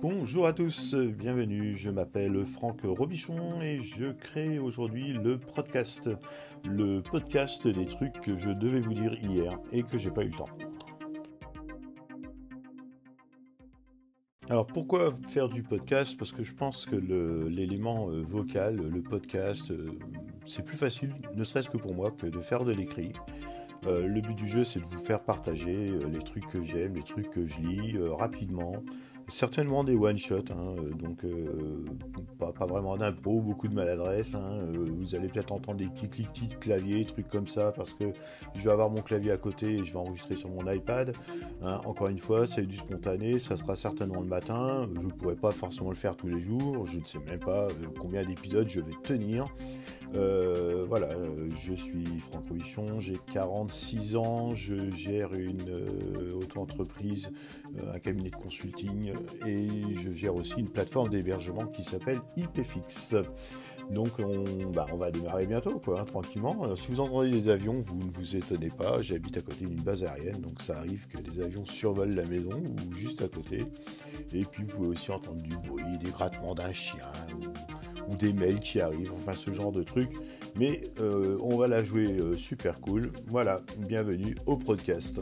Bonjour à tous, bienvenue, je m'appelle Franck Robichon et je crée aujourd'hui le podcast, le podcast des trucs que je devais vous dire hier et que j'ai pas eu le temps. Alors pourquoi faire du podcast? Parce que je pense que l'élément euh, vocal, le podcast, euh, c'est plus facile, ne serait-ce que pour moi, que de faire de l'écrit. Euh, le but du jeu, c'est de vous faire partager les trucs que j'aime, les trucs que je lis rapidement, certainement des one-shots, hein, euh, donc euh, pas, vraiment d'impro, beaucoup de maladresse. Hein, euh, vous allez peut-être entendre des petits clics de clavier, trucs comme ça, parce que je vais avoir mon clavier à côté et je vais enregistrer sur mon iPad. Hein. Encore une fois, c'est du spontané, ça sera certainement le matin. Je ne pourrai pas forcément le faire tous les jours, je ne sais même pas combien d'épisodes je vais tenir. voilà, je suis Franck Robichon, j'ai 46 ans, je gère une auto-entreprise, un cabinet de consulting et je gère aussi une plateforme d'hébergement qui s'appelle IPFix. Donc on, bah, on va démarrer bientôt, quoi, hein, tranquillement. si vous entendez des avions, vous ne vous étonnez pas. J'habite à côté d'une base aérienne, donc ça arrive que des avions survolent la maison ou juste à côté. Et puis vous pouvez aussi entendre du bruit, des grattements d'un chien ou, des mails qui arrivent, enfin ce genre de trucs. Mais euh, on va la jouer euh, super cool. Voilà, bienvenue au podcast.